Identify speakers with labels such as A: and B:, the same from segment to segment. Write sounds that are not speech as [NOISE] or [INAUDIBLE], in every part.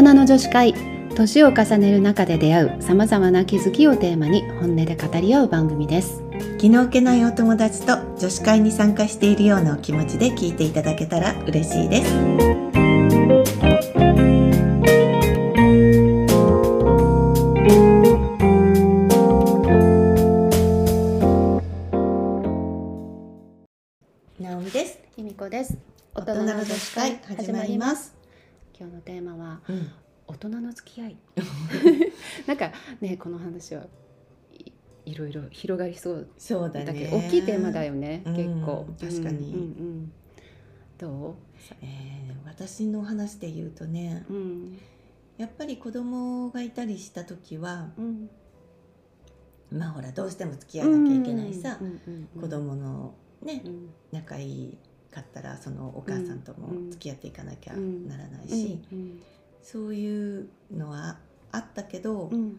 A: 人の女子会。年を重ねる中で出会うさまざまな気づきをテーマに本音で語り合う番組です。
B: 気の置けないお友達と女子会に参加しているようなお気持ちで聞いていただけたら嬉しいです。なおみです。
A: ひみこです
B: 大人の女子会始まります
A: 今日のテーマは
B: うん。
A: 大人の付き合い。[LAUGHS] なんかねこの話はいいろいろ広がりそう。
B: そうだ
A: けど、大きいテーマだよね
B: うん。
A: 結構。
B: 確かに。
A: うんうんうん。ど
B: えー私の話で言うとね
A: ううん。
B: やっぱり子供がいたりした時は
A: うん。
B: まあほらどうしても付き合わなきゃいけないさ、
A: うんうんうん。
B: 子供のね
A: うん。
B: 仲いいかったらそのお母さんとも付き合っていかなきゃならないし、
A: うん
B: そういうのはあったけど、
A: うん。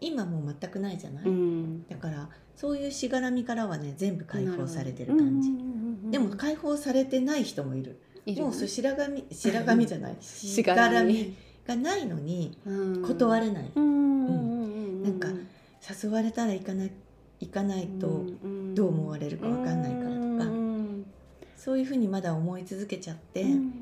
B: 今もう全くないじゃない、
A: うん。
B: だからそういうしがらみからはね全部解放されてる感じ、でも解放されてない人もいる。もう白髪白髪じゃない？
A: しがらみ。
B: がないのに
A: うん。
B: 断れない、
A: うん
B: なんか誘われたら行かない行かないとどう思われるかわかんないからそういうふうにまだ思い続けちゃって、
A: うん。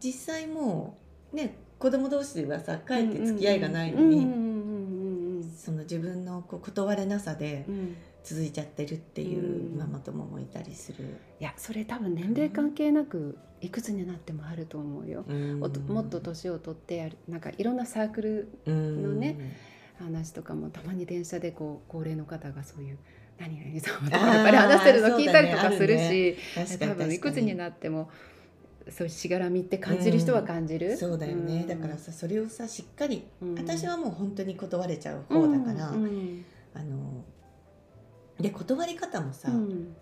B: 実際もうね子供同士ではさかえって付き合いがないのに、
A: うんうんうんうん
B: その自分のこう断れなさで
A: うん。うん
B: 続いちゃってるっていうママ友もいたりする。
A: いやそれ多分年齢関係なくいくつになってもあると思うよ。おともっと年を取ってやるなんかいろんなサークル
B: の
A: のね話とかもたまに電車でこう高齢の方がそういう「何々さん」とかやっぱり話してるの聞いたりとかするし、
B: 確かに
A: 多分いくつになってもそうしがらみって感じる人は感じる？
B: そうだよね、
A: ん。
B: だからさそれをさしっかり、
A: うん。
B: 私はもう本当に断れちゃう方だから、
A: うん。うん。
B: あので断り方もさ、
A: うん。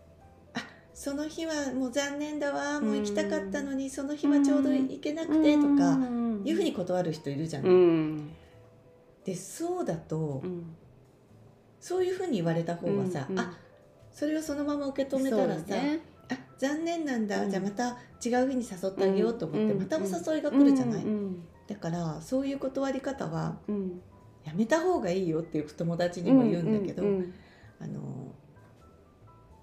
B: その日はもう残念だわもう行きたかったのに、その日はちょうど行けなくてとか、いうふうに断る人いるじゃない。
A: うん。
B: でそうだと、
A: うん
B: そういうふうに言われた方がさ、
A: うんうん。
B: あそれをそのまま受け止めたらさ、
A: ね。
B: あ残念なんだ、
A: うん。
B: じゃあまた違う日に誘ってあげようと思って、
A: うん。
B: またお誘いが来るじゃない、
A: うん
B: だからそういう断り方は
A: うん。
B: やめた方がいいよっていう友達にも言うんだけど、あの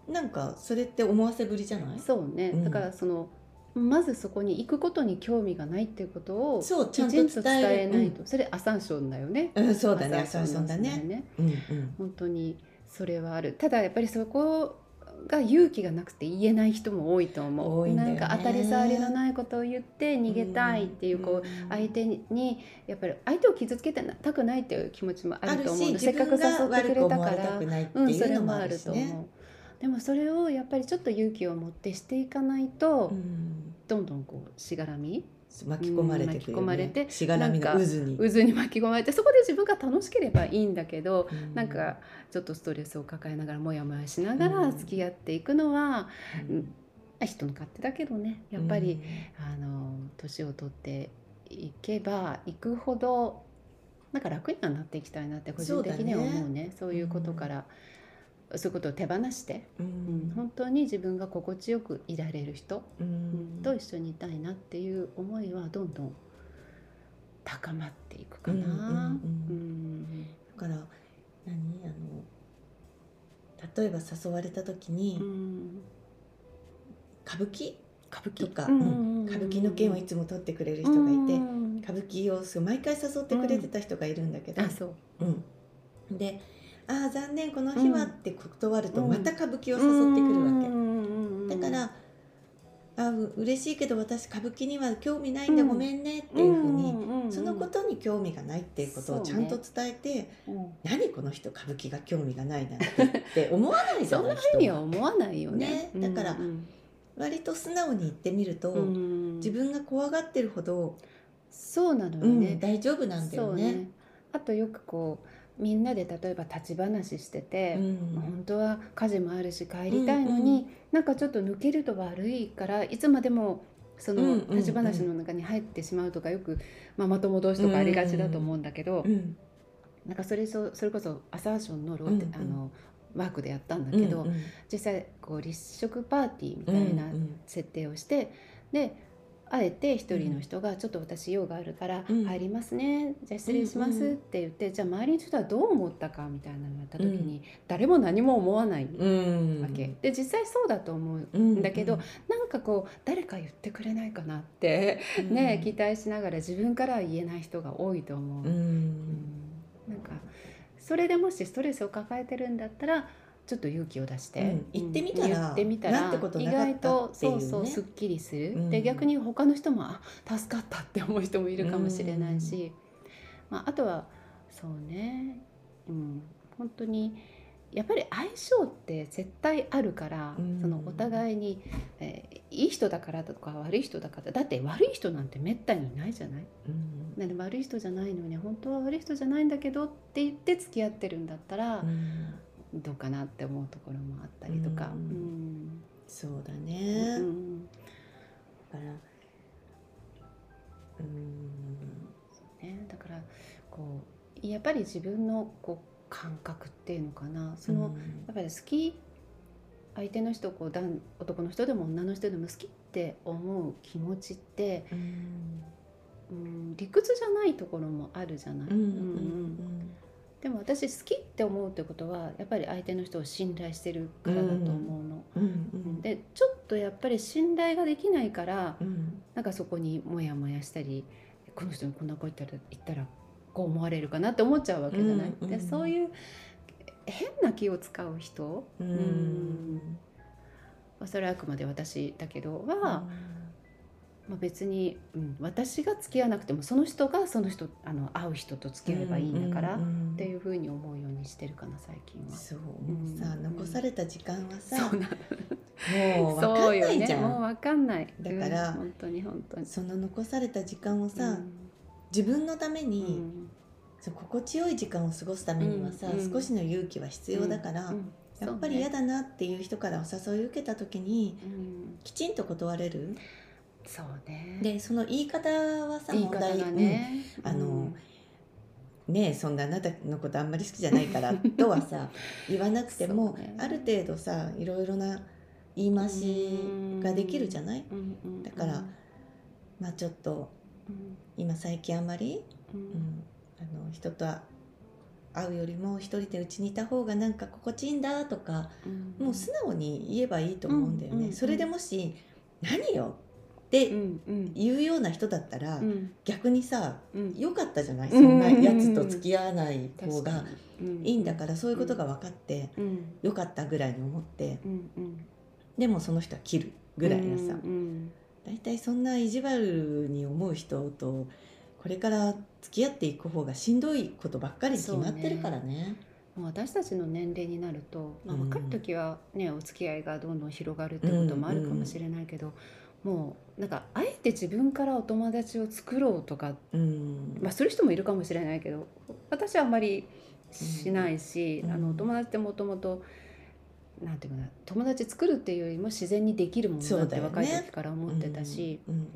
B: なんかそれって思わせぶりじゃない？
A: そうね、
B: うん。
A: だからそのまずそこに行くことに興味がないっていうことを
B: そうちゃんと
A: きちんと伝
B: 伝え
A: ないと、それアサンションだよね。
B: うん、そうだね
A: アサンション
B: だね。
A: ね。
B: うんうん。
A: 本当にそれはある。ただやっぱりそこが勇気がなくて言えない人も多いと思う。
B: ね。
A: なんか当たり障りのないことを言って逃げたいっていうこう相手にやっぱり相手を傷つけたくないっていう気持ちもあ
B: ある
A: と思うの。せ
B: 自
A: っかく誘ってくれたから。うん、それもあ。
B: る
A: と思うでもそれをやっぱりちょっと勇気を持ってしていかないと、
B: うん
A: どんどんこうしがらみ
B: 巻き込まれてね、
A: うん巻き込まれて
B: しがらみの渦に。
A: 渦に巻き込まれてそこで自分が楽しければいいんだけど、
B: うん。
A: なんかちょっとストレスを抱えながらモヤモヤしなが
B: うん。
A: ら付き合っていくのは、
B: うん。
A: うん人の勝手だけどね。やっぱり、あの年を取っていけばいくほどなんか楽にはなっていきたいなって個人的には思うね。そういうことから、そういうことを手放して、
B: う
A: うん。
B: ん
A: 本当に自分が心地よくいられる人、と一緒にいたいなっていう思いはどんどん高まっていくかな。
B: だから何あの例えば誘われた時に、
A: うん。
B: 歌舞伎？
A: 歌舞伎？
B: とか、歌舞伎の件をいつも取ってくれる人がいて、
A: うん
B: 歌舞伎を毎回誘ってくれてた人がいるんだけど、
A: あそう。
B: うん、で「ああ残念この日は」って断ると
A: うん。
B: また歌舞伎を誘ってくるわけ、
A: わ
B: だから「あう嬉しいけど私歌舞伎には興味ないんで
A: うん。
B: ごめんね」っていうふうに、
A: に
B: そのことに興味がないっていうことをちゃんと伝えて「何この人歌舞伎が興味がないなんて」って [LAUGHS] 思わないじゃ
A: そん
B: な
A: ないふうには
B: 人は
A: 思わないよね。
B: ね。だから
A: うん。
B: 割と素直に言ってみると、
A: うん
B: 自分が怖がってるほど、
A: そうなのよ
B: うん
A: ね
B: 大丈夫なんだよね。
A: そうね。あとよくこうみんなで例えば立ち話してて、
B: うん。
A: 本当は家事もあるし帰りたいの
B: うん
A: に、なんかちょっと抜けると悪いからいつまでもその
B: うんうんうん。
A: 立ち話の中に入ってしまうとかよくママ友同士とかありがちだと思うんだけど、
B: うん
A: なんかそれそそれこそアサーションのローテ、
B: うんうん。
A: あのワークでやったんだけど、
B: うんうん
A: 実際こう立食パーティーみたいな
B: うんうん。
A: 設定をして、であえて一人の人が「ちょっと私用があるから
B: うん。
A: 入りますね、じゃあ失礼します」って言って、じゃあ周りの人はどう思ったかみたいなのをやった時に、誰も何も思わないわ
B: うん。
A: け、で実際そうだと思う。んだけど、なんかこう誰か言ってくれないかなって、ね期待しながら自分からは言えない人が多いと思う。
B: うん。
A: うん。なんかそれでもしストレスを抱えてるんだったらちょっと勇気を出して、
B: うん言ってみたら
A: 言ってみたら
B: なんてこと
A: 意
B: なかった
A: 外とそうそうすっきりする、
B: うん。
A: で逆に他の人もあ助かったって思う人もいるかもしれないし、まあ、あとはそうね、うん、本当にやっぱり相性って絶対あるから、
B: うん。
A: そのお互いに、えーいい人だからとか悪い人だからだって悪い人なんてめったにいないじゃない？
B: うん。
A: なんで悪い人じゃないのに本当は悪い人じゃないんだけどって言って付き合ってるんだったら
B: うん
A: どうかなって思うところもあったりとか、
B: う
A: うん。ん
B: そうだ
A: う
B: ね、
A: ん。
B: だからうん
A: ね、だからこうやっぱり自分のこう感覚っていうのかな。その、やっぱり好き相手の人をこう男男の人でも女の人でも好きって思う気持ちって、
B: うん。
A: うん、理屈じゃないところもあるじゃない。
B: うんうん。
A: うんでも私好きって思うってことはやっぱり相手の人を信頼してるからだと思うの。
B: うんうん。
A: でちょっとやっぱり信頼ができないから
B: うん。
A: なんかそこにモヤモヤしたりこの人にこんなこと言ったら言ったらこう思われるかなって思っちゃうわけじゃない？
B: うんうん。
A: でそういう変な気を使う人、
B: う
A: うん。それはあくまで私だけどは、まあ、別に、うん、私が付き合わなくてもその人がその人あの会う人と付き合えばいいんだから、っていうふうに思うようにしてるかな最近は。
B: そう。もうさ、
A: うん
B: 残された時間はさもう分かんないじゃん。
A: ね。もうわかんない。
B: だから
A: うん本当に本当に。
B: その残された時間をさ、
A: うん。
B: 自分のため
A: う
B: に、
A: ん。
B: そう心地よい時間を過ごすためにはさ、少しの勇気は必要だから、
A: うん。
B: やっぱり嫌だなっていう人からお誘いを受けた時にきちんと断れる？
A: そうね。
B: でその言い方はさ
A: 言い方がね、
B: うん。あの
A: うん
B: ねえそんなあなたのことあんまり好きじゃないから [LAUGHS] とはさ言わなくても、
A: ね。
B: ある程度さいろいろな言い回しができるじゃない、だからまあちょっと
A: うん。
B: 今最近あんまり、
A: う
B: うんん、あの人と会うよりも一人でうちにいた方がなんか心地いいんだとか、
A: うん。
B: もう素直に言えばいいと思うんだよね。それでもし「何よ!」って
A: うんうん。
B: 言うような人だったら、
A: うん。
B: 逆にさ
A: うん。
B: 良かったじゃない、
A: うん
B: そん。なやつと付き合わない方が
A: に
B: いいんだからそういうことが分かって
A: うん。
B: 良かったぐらいに思って
A: うんうん。
B: でもその人は切るぐらいなさ、
A: うん
B: 大体そんな意地悪に思う人とこれから付き合っていく方がしんどいことばっかりに決まってるからね。
A: 私たちの年齢になると、まあ、
B: うん。
A: 若い時はね、お付き合いがどんどん広がるってこともあるかもしれないけど、もうなんかあえて自分からお友達を作ろうとか、
B: うん。
A: まあ、する人もいるかもしれないけど私はあんまりしないし、
B: うん。
A: あのお友達ってもともとなんていうかな友達作るっていうよりも自然にできるものだって若い時から思ってたし、
B: うん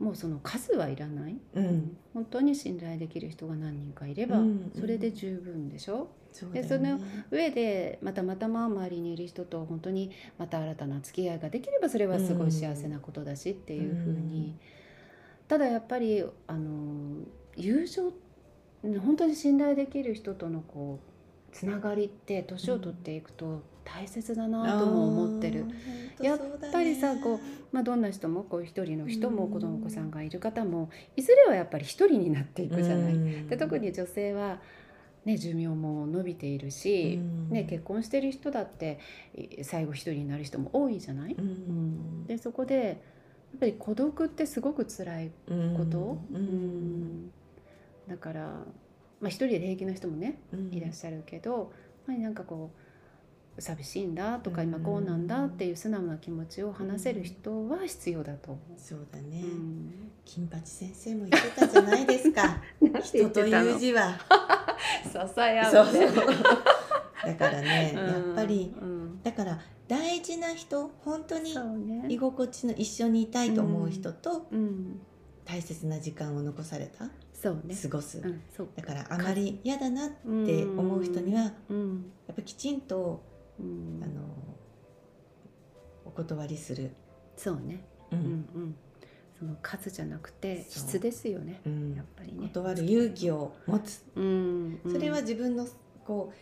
A: もうその数はいらない、
B: うん。
A: 本当に信頼できる人が何人かいれば、
B: うん
A: それで十分でしょ、
B: そうだよ
A: でその
B: ね
A: 上でまたまたま周りにいる人と本当にまた新たな付き合いができればそれはすごい幸せなことだしっていうふうに、ただやっぱりあの友情本当に信頼できる人とのこうつながりって年を取っていくと大切だなとも思ってる。
B: あー
A: やっぱりさこまあ、どんな人もこう一人の人も
B: うん。
A: 子供子さんがいる方もいずれはやっぱり一人になっていくじゃない。
B: うん。
A: で特に女性は、ね、寿命も伸びているし、
B: うん。
A: ね、結婚してる人だってい最後一人になる人も多いじゃない、
B: うん。
A: でそこでやっぱり孤独ってすごく辛いこと、だから、まあ、一人で平気な人もね
B: うん。
A: いらっしゃるけど、やっぱりなんかこう寂しいんだとか
B: うん。
A: 今こうなんだっていう素直な気持ちを話せる人は必要だと思う。
B: そうだね、
A: うん。
B: 金八先生も言ってたじゃないですか。[LAUGHS] 人という字は。
A: ささや
B: そう
A: う。ね。
B: だからね、[LAUGHS]
A: うん。
B: やっぱり
A: うん。
B: だから大事な人本当に居心地の一緒にいたいと思う人と
A: うん、
B: 大切な時間を残された
A: そうね。
B: 過ごす。だからあまり嫌だなって思う人にはや
A: うん、
B: っぱきちんと
A: うん
B: あのお断りする、
A: そうね。
B: う
A: うんん、うん。その数じゃなくて質ですよね。
B: うん。
A: やっぱりね。
B: 断る勇気を持つ。
A: うんうん。
B: それは自分のこう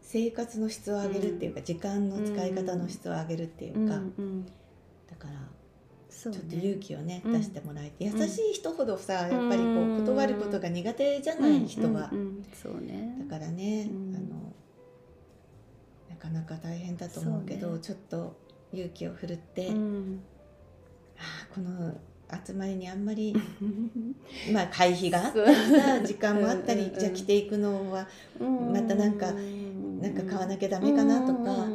B: 生活の質を上げるっていうか、時間の使い方の質を上げるっていうか、だからちょっと
A: ね
B: 勇気をね、
A: うん。
B: 出してもらえて
A: ん。
B: 優しい人ほどさやっぱりこう断ることが苦手じゃない人は、
A: そうね。
B: だからね、
A: うん。
B: あのなかなか大変だと思うけど
A: ね。
B: ちょっと勇気を振るって、
A: うん。
B: あーこの集まりにあんまり [LAUGHS] まあ会費があったりさ時間もあったり
A: うんう。んうん
B: じゃあ着ていくのはまたなんかなんか買わなきゃダメかなとか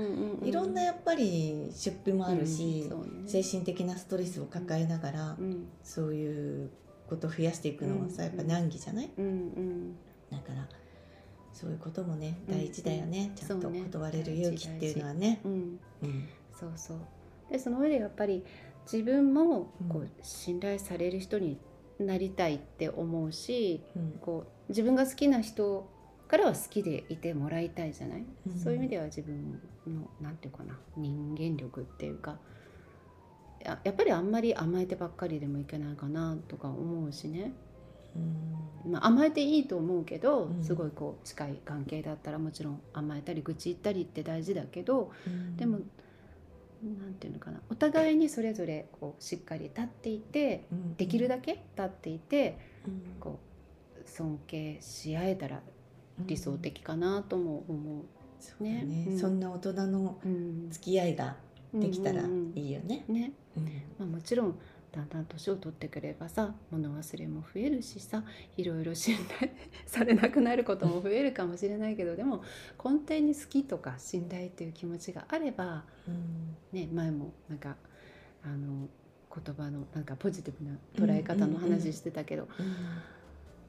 B: いろんなやっぱり出費もあるし、
A: ね。
B: 精神的なストレスを抱えながら、
A: うん。
B: そういうことを増やしていくのはさ、
A: うん
B: やっぱ難儀じゃない？
A: うんうん。
B: だからそういうこともね
A: うん
B: 大事だよね、ちゃんと断れる勇気っていうのはね。
A: うん。
B: うん。
A: そうそう。でその上でやっぱり自分もこ
B: う
A: うん信頼される人になりたいって思うし
B: うん。
A: こう自分が好きな人からは好きでいてもらいたいじゃない、
B: うん。
A: そういう意味では自分のなんていうかな人間力っていうかややっぱりあんまり甘えてばっかりでもいけないかなとか思うしね、
B: うん
A: まあ、甘えていいと思うけど、
B: うん。
A: すごいこう近い関係だったらもちろん甘えたり愚痴言ったりって大事だけど
B: うん。
A: でもなんていうのかな。お互いにそれぞれこうしっかり立っていて
B: うん。
A: できるだけ立っていて
B: うん。
A: こう尊敬し合えたら理想的かなとも思
B: そうだね。
A: ね。うん。
B: そんな大人の付き合いができたらいいよね。
A: ね。
B: うん。
A: まあ、もちろんだんだん年を取ってくればさ物忘れも増えるしさいろいろ信頼されなくなることも増えるかもしれないけどでも根底に好きとか信頼っていう気持ちがあれば、
B: うん。
A: ね、前もなんかあの言葉のなんかポジティブな捉え方の話してたけど、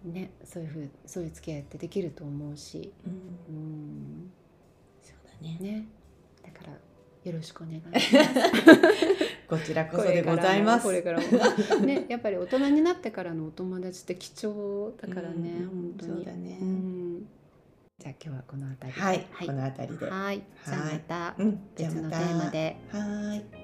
A: ね、そういうふうそういう付き合いってできると思うし、
B: うん。
A: うん。
B: そうだね。
A: ね、だからよろしくお願いします。
B: こちらこそでございます。
A: これからもね [LAUGHS] やっぱり大人になってからのお友達って貴重だからね、
B: うん
A: 本当に。
B: そうだね。
A: ん。じゃあ今日はこの辺りで。
B: はい、
A: はい
B: この辺りで。
A: はい。じゃあまた
B: うん、じゃあまた。
A: 別のテーマで。
B: はい。